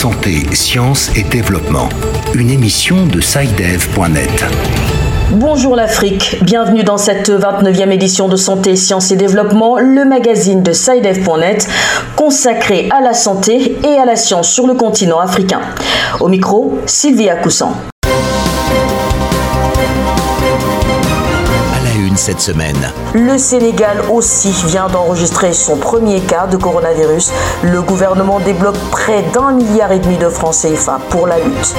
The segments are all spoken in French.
Santé, sciences et développement. Une émission de SciDev.net. Bonjour l'Afrique, bienvenue dans cette 29e édition de Santé, Sciences et Développement, le magazine de SciDev.net consacré à la santé et à la science sur le continent africain. Au micro, Sylvia Coussan. Cette semaine. Le Sénégal aussi vient d'enregistrer son premier cas de coronavirus. Le gouvernement débloque près d'un milliard et demi de francs CFA pour la lutte.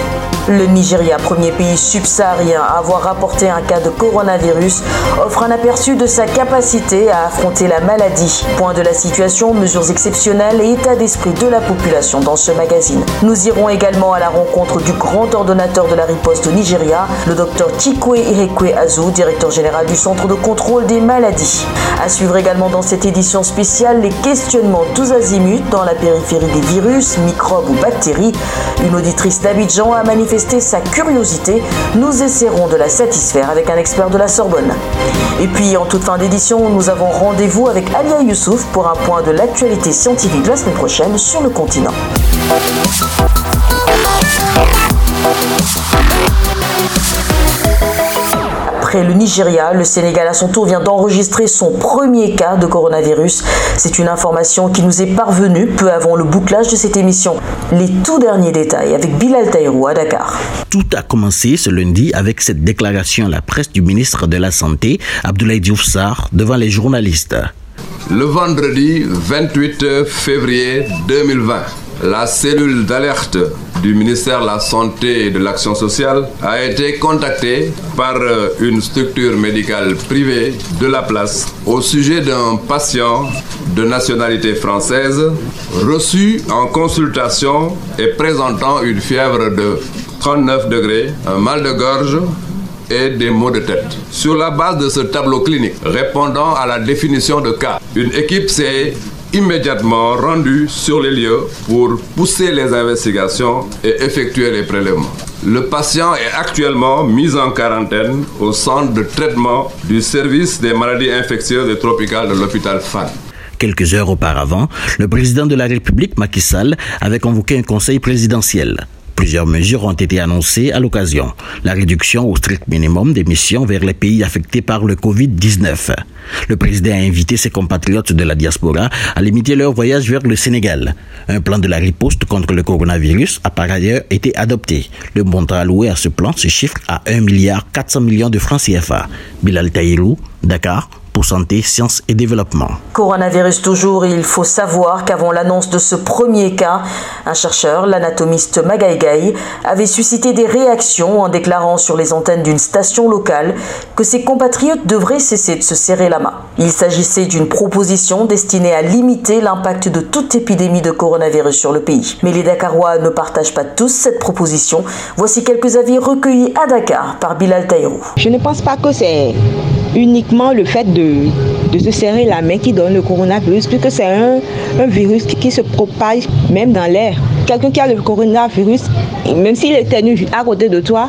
Le Nigeria, premier pays subsaharien à avoir rapporté un cas de coronavirus, offre un aperçu de sa capacité à affronter la maladie. Point de la situation, mesures exceptionnelles et état d'esprit de la population dans ce magazine. Nous irons également à la rencontre du grand ordonnateur de la riposte au Nigeria, le docteur Chikwe Irekwe Azu, directeur général du Centre de contrôle des maladies. À suivre également dans cette édition spéciale les questionnements tous azimuts dans la périphérie des virus, microbes ou bactéries. Une auditrice d'Abidjan a manifesté sa curiosité. Nous essaierons de la satisfaire avec un expert de la Sorbonne. Et puis en toute fin d'édition, nous avons rendez-vous avec Alia Youssouf pour un point de l'actualité scientifique la semaine prochaine sur le continent. Après le Nigeria, le Sénégal à son tour vient d'enregistrer son premier cas de coronavirus. C'est une information qui nous est parvenue peu avant le bouclage de cette émission. Les tout derniers détails avec Bilal Taïrou à Dakar. Tout a commencé ce lundi avec cette déclaration à la presse du ministre de la Santé, Abdoulaye Diouf Sarr, devant les journalistes. Le vendredi 28 février 2020, la cellule d'alerte du ministère de la Santé et de l'Action sociale a été contactée par euh, une structure médicale privée de la place au sujet d'un patient de nationalité française reçu en consultation et présentant une fièvre de 39 degrés, un mal de gorge et des maux de tête. Sur la base de ce tableau clinique répondant à la définition de cas, une équipe s'est immédiatement rendu sur les lieux pour pousser les investigations et effectuer les prélèvements. Le patient est actuellement mis en quarantaine au centre de traitement du service des maladies infectieuses et tropicales de l'hôpital FAN. Quelques heures auparavant, le président de la République, Macky Sall, avait convoqué un conseil présidentiel. Plusieurs mesures ont été annoncées à l'occasion. La réduction au strict minimum des missions vers les pays affectés par le Covid-19. Le président a invité ses compatriotes de la diaspora à limiter leur voyage vers le Sénégal. Un plan de la riposte contre le coronavirus a par ailleurs été adopté. Le montant alloué à ce plan se chiffre à 1 milliard 400 millions de francs CFA. Bilal Taïrou, Dakar, pour santé, sciences et développement. Coronavirus toujours, il faut savoir qu'avant l'annonce de ce premier cas, un chercheur, l'anatomiste Magaïgaï, avait suscité des réactions en déclarant sur les antennes d'une station locale que ses compatriotes devraient cesser de se serrer la main. Il s'agissait d'une proposition destinée à limiter l'impact de toute épidémie de coronavirus sur le pays. Mais les Dakarois ne partagent pas tous cette proposition. Voici quelques avis recueillis à Dakar par Bilal Taïrou. Je ne pense pas que c'est uniquement le fait de, se serrer la main qui donne le coronavirus, puisque c'est un, virus qui, se propage même dans l'air. Quelqu'un qui a le coronavirus, même s'il est tenu à côté de toi,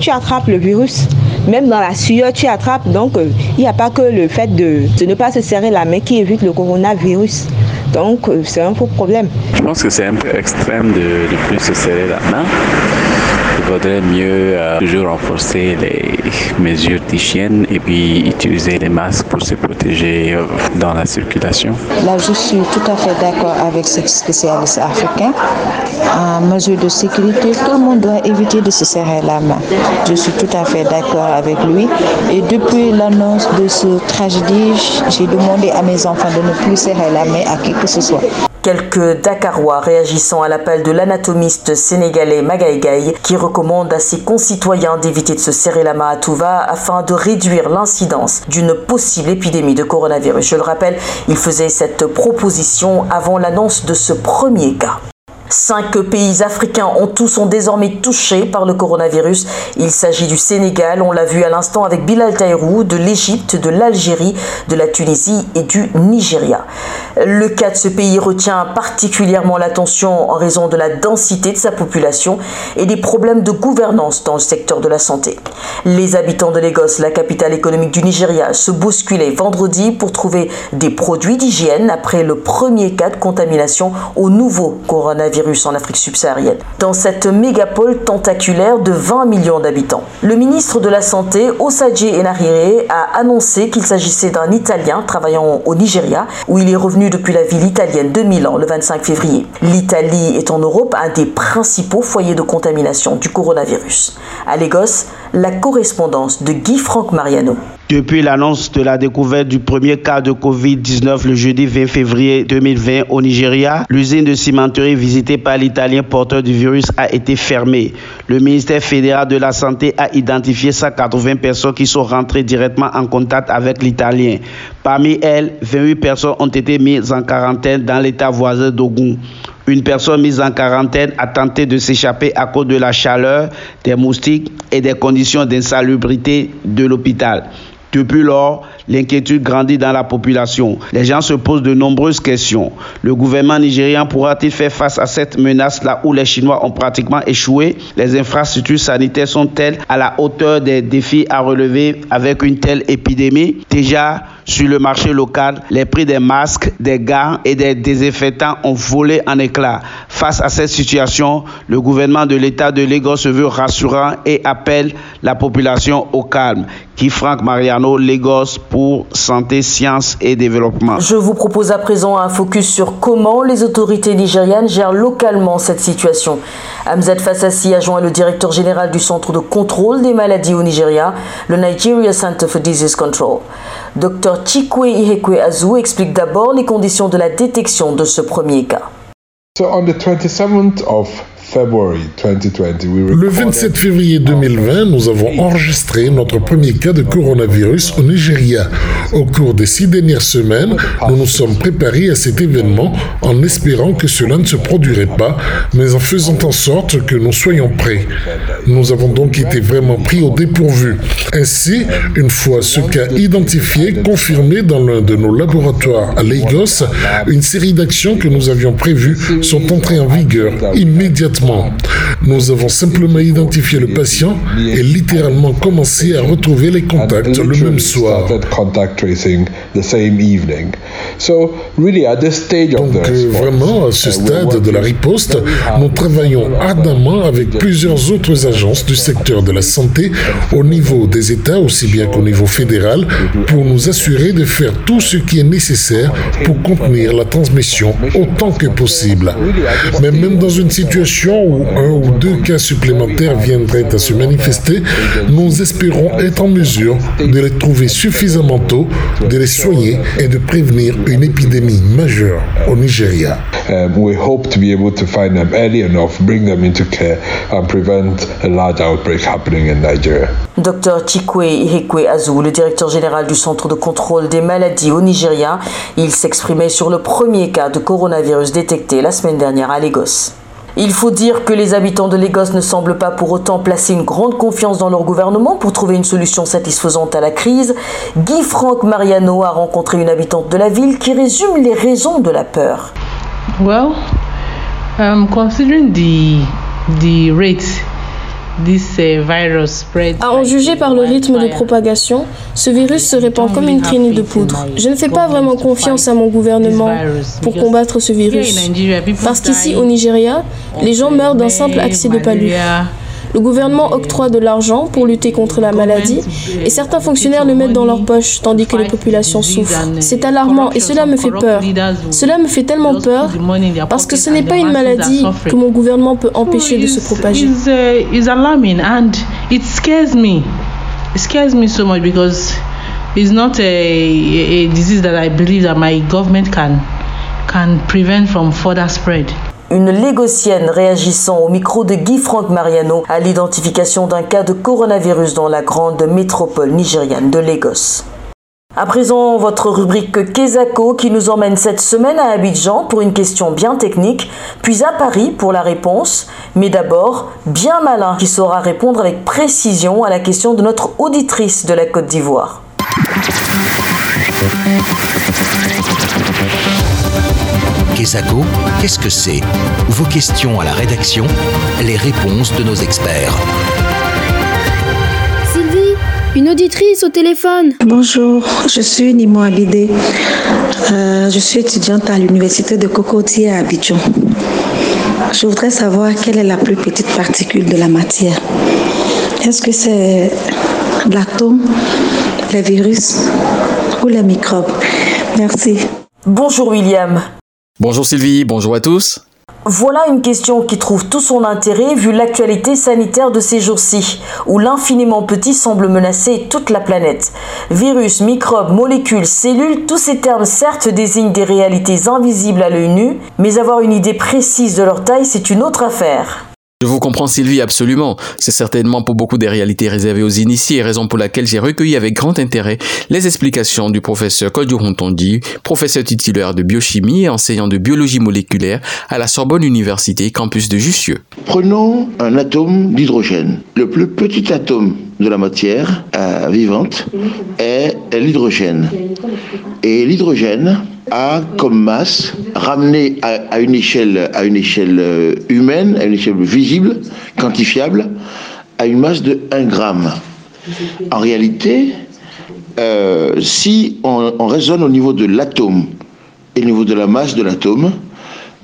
tu attrapes le virus. Même dans la sueur, tu attrapes. Donc, euh, il n'y a pas que le fait de, ne pas se serrer la main qui évite le coronavirus. Donc, euh, c'est un faux problème. Je pense que c'est un peu extrême de ne plus se serrer la main il vaudrait mieux euh, toujours renforcer les mesures d'hygiène et puis utiliser les masques pour se protéger euh, dans la circulation. Là, je suis tout à fait d'accord avec ce spécialiste africain. En mesure de sécurité, tout le monde doit éviter de se serrer la main. Je suis tout à fait d'accord avec lui. Et depuis l'annonce de ce tragédie, j'ai demandé à mes enfants de ne plus serrer la main à qui Quelques Dakarois réagissant à l'appel de l'anatomiste sénégalais Magaïgaï qui recommande à ses concitoyens d'éviter de se serrer la main à tout va afin de réduire l'incidence d'une possible épidémie de coronavirus. Je le rappelle, il faisait cette proposition avant l'annonce de ce premier cas. Cinq pays africains en tout sont désormais touchés par le coronavirus. Il s'agit du Sénégal, on l'a vu à l'instant avec Bilal Taïrou, de l'Égypte, de l'Algérie, de la Tunisie et du Nigeria. Le cas de ce pays retient particulièrement l'attention en raison de la densité de sa population et des problèmes de gouvernance dans le secteur de la santé. Les habitants de Lagos, la capitale économique du Nigeria, se bousculaient vendredi pour trouver des produits d'hygiène après le premier cas de contamination au nouveau coronavirus en Afrique subsaharienne, dans cette mégapole tentaculaire de 20 millions d'habitants. Le ministre de la Santé, Osadje Enarire, a annoncé qu'il s'agissait d'un Italien travaillant au Nigeria, où il est revenu depuis la ville italienne de Milan le 25 février. L'Italie est en Europe un des principaux foyers de contamination du coronavirus. À Lagos, la correspondance de Guy-Franck Mariano. Depuis l'annonce de la découverte du premier cas de Covid-19 le jeudi 20 février 2020 au Nigeria, l'usine de cimenterie visitée par l'Italien porteur du virus a été fermée. Le ministère fédéral de la Santé a identifié 180 personnes qui sont rentrées directement en contact avec l'Italien. Parmi elles, 28 personnes ont été mises en quarantaine dans l'état voisin d'Ogun. Une personne mise en quarantaine a tenté de s'échapper à cause de la chaleur, des moustiques et des conditions d'insalubrité de l'hôpital. Depuis lors, l'inquiétude grandit dans la population. Les gens se posent de nombreuses questions. Le gouvernement nigérian pourra-t-il faire face à cette menace là où les Chinois ont pratiquement échoué? Les infrastructures sanitaires sont-elles à la hauteur des défis à relever avec une telle épidémie? Déjà, sur le marché local, les prix des masques, des gants et des désinfectants ont volé en éclats. Face à cette situation, le gouvernement de l'État de Lagos se veut rassurant et appelle la population au calme. Qui Franck Mariano, Lagos pour Santé, Sciences et Développement. Je vous propose à présent un focus sur comment les autorités nigérianes gèrent localement cette situation. Amzad Fassassi a joint le directeur général du Centre de contrôle des maladies au Nigeria, le Nigeria Center for Disease Control. Dr Chikwe Ihekwe Azu explique d'abord les conditions de la détection de ce premier cas. So on the 27th of le 27 février 2020, nous avons enregistré notre premier cas de coronavirus au Nigeria. Au cours des six dernières semaines, nous nous sommes préparés à cet événement en espérant que cela ne se produirait pas, mais en faisant en sorte que nous soyons prêts. Nous avons donc été vraiment pris au dépourvu. Ainsi, une fois ce cas identifié, confirmé dans l'un de nos laboratoires à Lagos, une série d'actions que nous avions prévues sont entrées en vigueur immédiatement nous avons simplement identifié le patient et littéralement commencé à retrouver les contacts le même soir. Donc vraiment, à ce stade de la riposte, nous travaillons ardemment avec plusieurs autres agences du secteur de la santé au niveau des États aussi bien qu'au niveau fédéral pour nous assurer de faire tout ce qui est nécessaire pour contenir la transmission autant que possible. Mais même dans une situation où un ou deux cas supplémentaires viendraient à se manifester, nous espérons être en mesure de les trouver suffisamment tôt, de les soigner et de prévenir une épidémie majeure au Nigeria. Um, we hope to be able to find them early enough, bring them into care and prevent a large outbreak happening in Nigeria. Dr Chikwe Ihekwe Azu, le directeur général du Centre de contrôle des maladies au Nigeria, il s'exprimait sur le premier cas de coronavirus détecté la semaine dernière à Lagos. Il faut dire que les habitants de Lagos ne semblent pas pour autant placer une grande confiance dans leur gouvernement pour trouver une solution satisfaisante à la crise. Guy Franck Mariano a rencontré une habitante de la ville qui résume les raisons de la peur. Well, considering the the rate à en juger par le rythme de propagation, ce virus se répand comme une traînée de poudre. Je ne fais pas vraiment confiance à mon gouvernement pour combattre ce virus. Parce qu'ici, au Nigeria, les gens meurent d'un simple accès de palu. Le gouvernement octroie de l'argent pour lutter contre la maladie et certains fonctionnaires le mettent dans leur poche tandis que les populations souffrent. C'est alarmant et cela me fait peur. Cela me fait tellement peur parce que ce n'est pas une maladie que mon gouvernement peut empêcher de se propager. Scares me. It's not a, a disease that I believe that my government can can prevent from further spread une légocienne réagissant au micro de Guy Franck Mariano à l'identification d'un cas de coronavirus dans la grande métropole nigériane de Lagos. À présent, votre rubrique Kezako qui nous emmène cette semaine à Abidjan pour une question bien technique, puis à Paris pour la réponse, mais d'abord, bien malin qui saura répondre avec précision à la question de notre auditrice de la Côte d'Ivoire. Kesako, qu'est-ce que c'est? Vos questions à la rédaction, les réponses de nos experts. Sylvie, une auditrice au téléphone. Bonjour, je suis Nimo Abidé. Euh, je suis étudiante à l'université de Cocotier à Abidjan. je voudrais savoir quelle est la plus petite particule de la matière. Est-ce que c'est l'atome, les virus ou les microbes? Merci. Bonjour William. Bonjour Sylvie, bonjour à tous. Voilà une question qui trouve tout son intérêt vu l'actualité sanitaire de ces jours-ci, où l'infiniment petit semble menacer toute la planète. Virus, microbes, molécules, cellules, tous ces termes certes désignent des réalités invisibles à l'œil nu, mais avoir une idée précise de leur taille, c'est une autre affaire. Je vous comprends Sylvie absolument. C'est certainement pour beaucoup des réalités réservées aux initiés, raison pour laquelle j'ai recueilli avec grand intérêt les explications du professeur Kodjohontondi, professeur titulaire de biochimie et enseignant de biologie moléculaire à la Sorbonne Université, campus de Jussieu. Prenons un atome d'hydrogène. Le plus petit atome de la matière euh, vivante est l'hydrogène. Et l'hydrogène a comme masse, ramenée à, une échelle, à une euh, humaine, à une échelle visible, quantifiable, à une masse de 1 gramme. En réalité, euh, si on, on, raisonne au niveau de l'atome et au niveau de la masse de l'atome,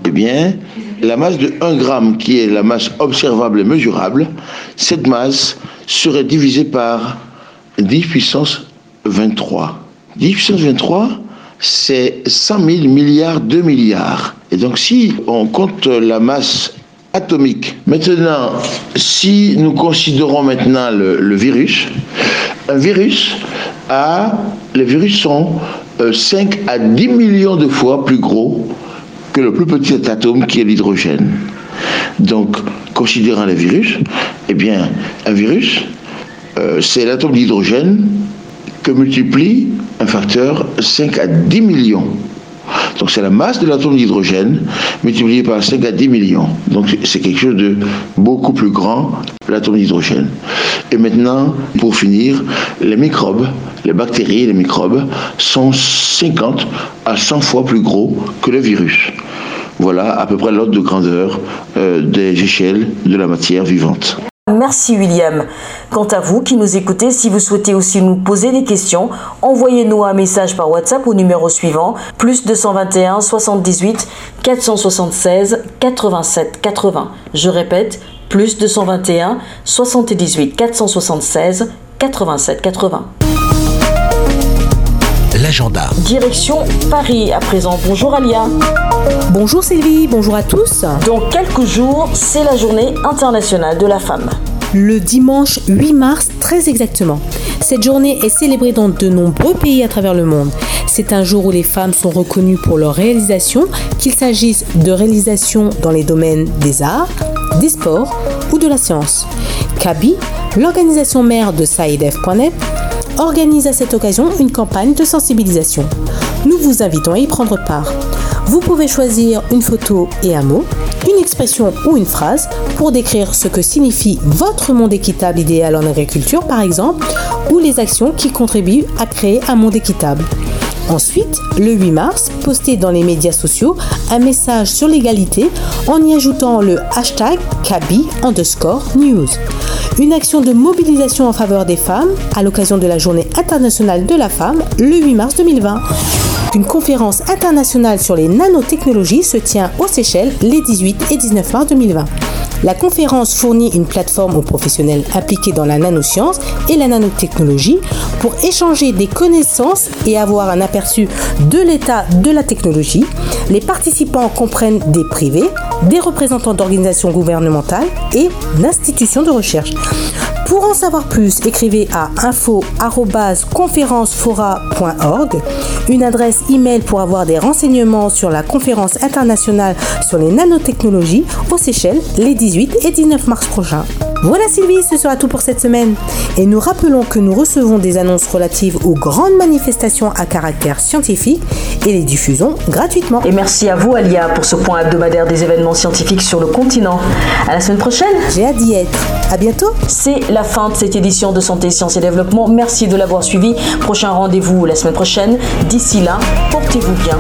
eh bien, la masse de 1 gramme, qui est la masse observable et mesurable, cette masse serait divisée par 10 puissance 23. 10 puissance 23, c'est 100 000 milliards de milliards. Et donc si on compte la masse atomique, maintenant, si nous considérons maintenant le, virus, un virus a, les virus sont 5 euh, à 10 millions de fois plus gros que le plus petit atome qui est l'hydrogène. Donc, considérant les virus, eh bien, un virus, euh, c'est l'atome d'hydrogène que multiplie facteur 5 à 10 millions. Donc c'est la masse de l'atome d'hydrogène multipliée par 5 à 10 millions. Donc c'est quelque chose de beaucoup plus grand, l'atome d'hydrogène. Et maintenant, pour finir, les microbes, les bactéries les microbes sont 50 à 100 fois plus gros que le virus. Voilà à peu près l'ordre de grandeur euh, des échelles de la matière vivante. Merci William. Quant à vous qui nous écoutez, si vous souhaitez aussi nous poser des questions, envoyez-nous un message par WhatsApp au numéro suivant, plus 221 78 476 87 80. Je répète, plus 221 78 476 87 80 l'agenda. Direction Paris à présent. Bonjour Alia. Bonjour Sylvie, bonjour à tous. Dans quelques jours, c'est la journée internationale de la femme. Le dimanche 8 mars, très exactement. Cette journée est célébrée dans de nombreux pays à travers le monde. C'est un jour où les femmes sont reconnues pour leurs réalisations, qu'il s'agisse de réalisations dans les domaines des arts, des sports ou de la science. CABI, l'organisation mère de SAIDF.net, organise à cette occasion une campagne de sensibilisation. Nous vous invitons à y prendre part. Vous pouvez choisir une photo et un mot, une expression ou une phrase pour décrire ce que signifie votre monde équitable idéal en agriculture par exemple, ou les actions qui contribuent à créer un monde équitable. Ensuite, le 8 mars, postez dans les médias sociaux un message sur l'égalité en y ajoutant le hashtag Kabi underscore news. Une action de mobilisation en faveur des femmes à l'occasion de la Journée internationale de la femme le 8 mars 2020. Une conférence internationale sur les nanotechnologies se tient aux Seychelles les 18 et 19 mars 2020. La conférence fournit une plateforme aux professionnels impliqués dans la nanoscience et la nanotechnologie pour échanger des connaissances et avoir un aperçu de l'état de la technologie. Les participants comprennent des privés, des représentants d'organisations gouvernementales et d'institutions de recherche. Pour en savoir plus, écrivez à info@conférencefora.org, une adresse email pour avoir des renseignements sur la conférence internationale sur les nanotechnologies aux Seychelles les 18 et 19 mars prochains. Voilà Sylvie, ce sera tout pour cette semaine. Et nous rappelons que nous recevons des annonces relatives aux grandes manifestations à caractère scientifique et les diffusons gratuitement. Et merci à vous Alia pour ce point hebdomadaire des événements scientifiques sur le continent. À la semaine prochaine. J'ai hâte d'y être. À bientôt. C'est la fin de cette édition de Santé, Sciences et Développement. Merci de l'avoir suivi. Prochain rendez-vous la semaine prochaine. D'ici là, portez-vous bien.